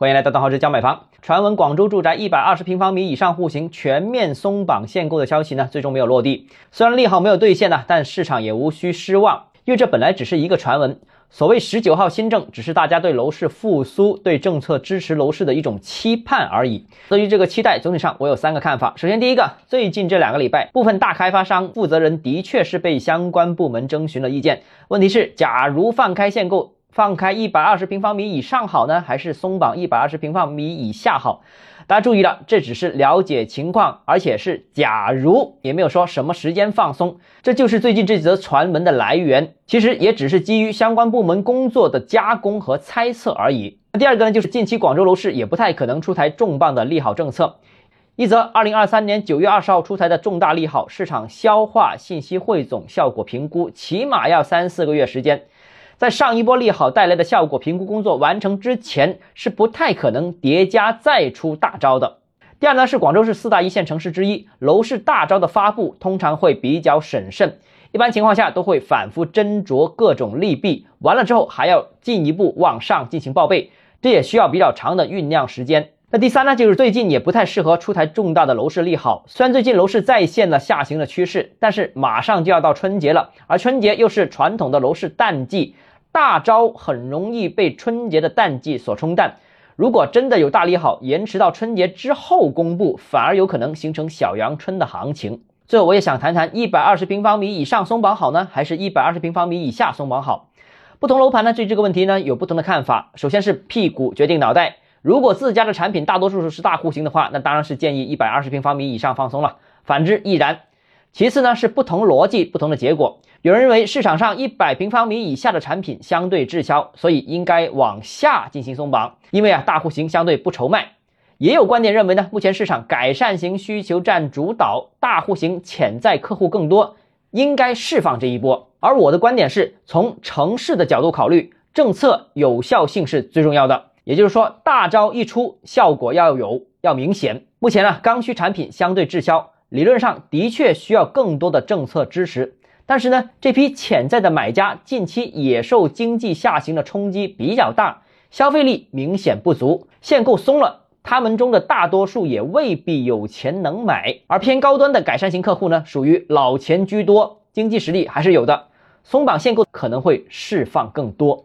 欢迎来到邓浩之教买房。传闻广州住宅一百二十平方米以上户型全面松绑限购的消息呢，最终没有落地。虽然利好没有兑现呢，但市场也无需失望，因为这本来只是一个传闻。所谓十九号新政，只是大家对楼市复苏、对政策支持楼市的一种期盼而已。对于这个期待，总体上我有三个看法。首先，第一个，最近这两个礼拜，部分大开发商负责人的确是被相关部门征询了意见。问题是，假如放开限购。放开一百二十平方米以上好呢，还是松绑一百二十平方米以下好？大家注意了，这只是了解情况，而且是假如，也没有说什么时间放松。这就是最近这则传闻的来源，其实也只是基于相关部门工作的加工和猜测而已。那第二个呢，就是近期广州楼市也不太可能出台重磅的利好政策。一则二零二三年九月二十号出台的重大利好，市场消化、信息汇总、效果评估，起码要三四个月时间。在上一波利好带来的效果评估工作完成之前，是不太可能叠加再出大招的。第二呢，是广州市四大一线城市之一，楼市大招的发布通常会比较审慎，一般情况下都会反复斟酌各种利弊，完了之后还要进一步往上进行报备，这也需要比较长的酝酿时间。那第三呢，就是最近也不太适合出台重大的楼市利好。虽然最近楼市再现了下行的趋势，但是马上就要到春节了，而春节又是传统的楼市淡季。大招很容易被春节的淡季所冲淡。如果真的有大利好，延迟到春节之后公布，反而有可能形成小阳春的行情。最后，我也想谈谈一百二十平方米以上松绑好呢，还是一百二十平方米以下松绑好？不同楼盘呢，对这个问题呢有不同的看法。首先是屁股决定脑袋，如果自家的产品大多数是大户型的话，那当然是建议一百二十平方米以上放松了。反之亦然。其次呢，是不同逻辑，不同的结果。有人认为市场上一百平方米以下的产品相对滞销，所以应该往下进行松绑，因为啊大户型相对不愁卖。也有观点认为呢，目前市场改善型需求占主导，大户型潜在客户更多，应该释放这一波。而我的观点是从城市的角度考虑，政策有效性是最重要的。也就是说，大招一出，效果要有，要明显。目前呢，刚需产品相对滞销，理论上的确需要更多的政策支持。但是呢，这批潜在的买家近期也受经济下行的冲击比较大，消费力明显不足，限购松了，他们中的大多数也未必有钱能买。而偏高端的改善型客户呢，属于老钱居多，经济实力还是有的，松绑限购可能会释放更多。